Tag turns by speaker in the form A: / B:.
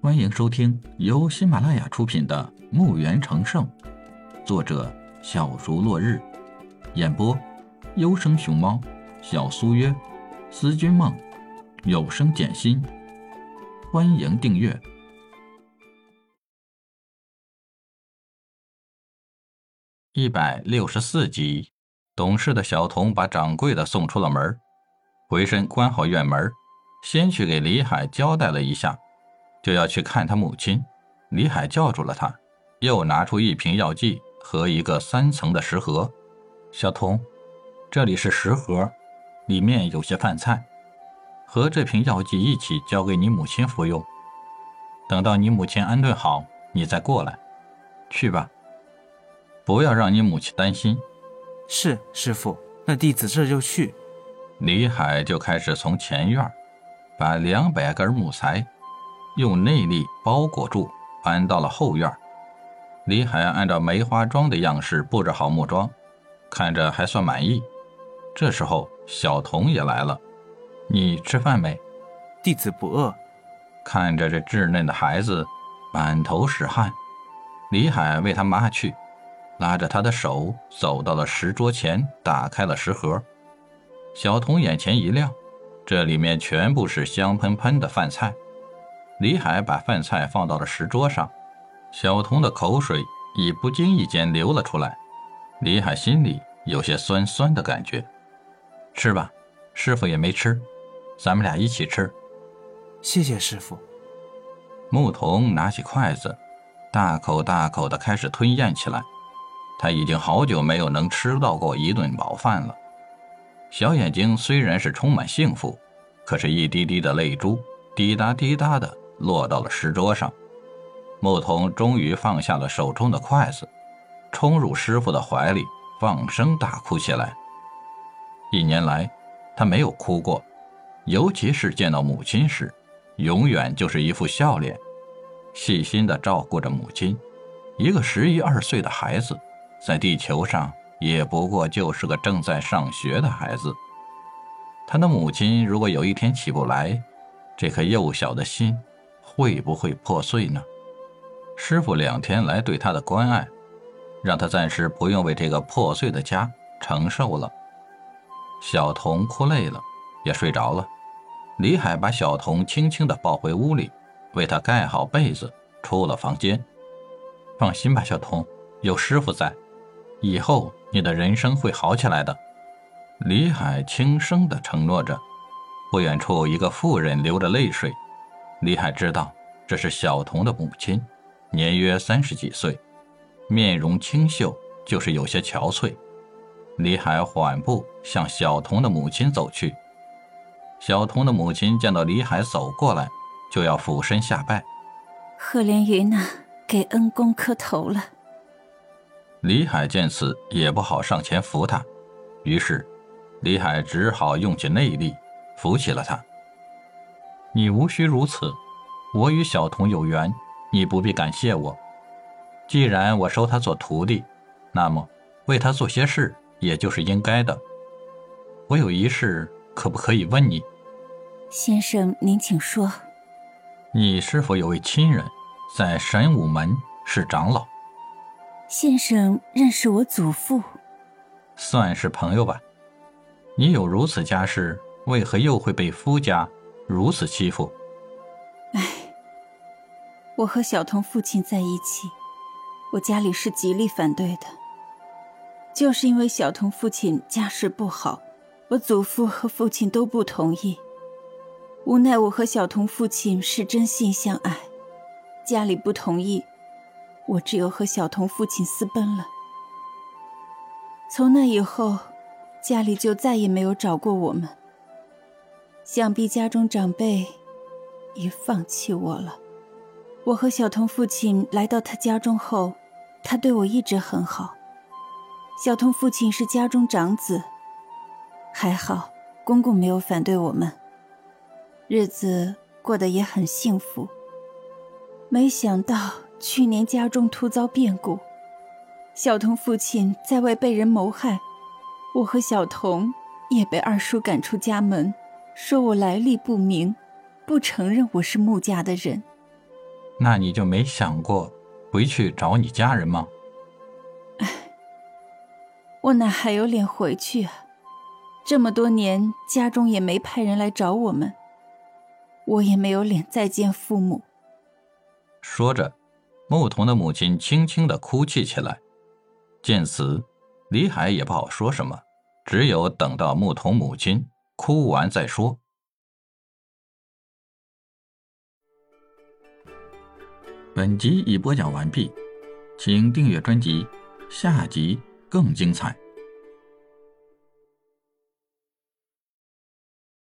A: 欢迎收听由喜马拉雅出品的《墓园成圣》，作者小竹落日，演播优生熊猫、小苏约、思君梦、有声简心。欢迎订阅一百六十四集。懂事的小童把掌柜的送出了门，回身关好院门，先去给李海交代了一下，就要去看他母亲。李海叫住了他，又拿出一瓶药剂和一个三层的食盒。小童，这里是食盒，里面有些饭菜，和这瓶药剂一起交给你母亲服用。等到你母亲安顿好，你再过来。去吧，不要让你母亲担心。
B: 是师傅，那弟子这就去。
A: 李海就开始从前院把两百根木材用内力包裹住，搬到了后院。李海按照梅花桩的样式布置好木桩，看着还算满意。这时候，小童也来了。你吃饭没？
B: 弟子不饿。
A: 看着这稚嫩的孩子，满头是汗，李海为他抹去。拉着他的手走到了石桌前，打开了食盒。小童眼前一亮，这里面全部是香喷喷的饭菜。李海把饭菜放到了石桌上，小童的口水已不经意间流了出来。李海心里有些酸酸的感觉。吃吧，师傅也没吃，咱们俩一起吃。
B: 谢谢师傅。
A: 牧童拿起筷子，大口大口的开始吞咽起来。他已经好久没有能吃到过一顿饱饭了，小眼睛虽然是充满幸福，可是，一滴滴的泪珠滴答滴答的落到了石桌上。牧童终于放下了手中的筷子，冲入师傅的怀里，放声大哭起来。一年来，他没有哭过，尤其是见到母亲时，永远就是一副笑脸，细心的照顾着母亲，一个十一二岁的孩子。在地球上，也不过就是个正在上学的孩子。他的母亲如果有一天起不来，这颗幼小的心会不会破碎呢？师傅两天来对他的关爱，让他暂时不用为这个破碎的家承受了。小童哭累了，也睡着了。李海把小童轻轻地抱回屋里，为他盖好被子，出了房间。放心吧，小童，有师傅在。以后你的人生会好起来的，李海轻声地承诺着。不远处，一个妇人流着泪水。李海知道这是小童的母亲，年约三十几岁，面容清秀，就是有些憔悴。李海缓步向小童的母亲走去。小童的母亲见到李海走过来，就要俯身下拜。
C: 贺连云呐，给恩公磕头了。
A: 李海见此也不好上前扶他，于是李海只好用起内力扶起了他。你无需如此，我与小童有缘，你不必感谢我。既然我收他做徒弟，那么为他做些事也就是应该的。我有一事，可不可以问你？
C: 先生，您请说。
A: 你是否有位亲人，在神武门是长老？
C: 先生认识我祖父，
A: 算是朋友吧。你有如此家世，为何又会被夫家如此欺负？
C: 唉，我和小童父亲在一起，我家里是极力反对的。就是因为小童父亲家世不好，我祖父和父亲都不同意。无奈我和小童父亲是真心相爱，家里不同意。我只有和小童父亲私奔了。从那以后，家里就再也没有找过我们。想必家中长辈已放弃我了。我和小童父亲来到他家中后，他对我一直很好。小童父亲是家中长子，还好公公没有反对我们，日子过得也很幸福。没想到。去年家中突遭变故，小童父亲在外被人谋害，我和小童也被二叔赶出家门，说我来历不明，不承认我是穆家的人。
A: 那你就没想过回去找你家人吗？
C: 我哪还有脸回去啊？这么多年，家中也没派人来找我们，我也没有脸再见父母。
A: 说着，牧童的母亲轻轻的哭泣起来。见此，李海也不好说什么，只有等到牧童母亲哭完再说。本集已播讲完毕，请订阅专辑，下集更精彩。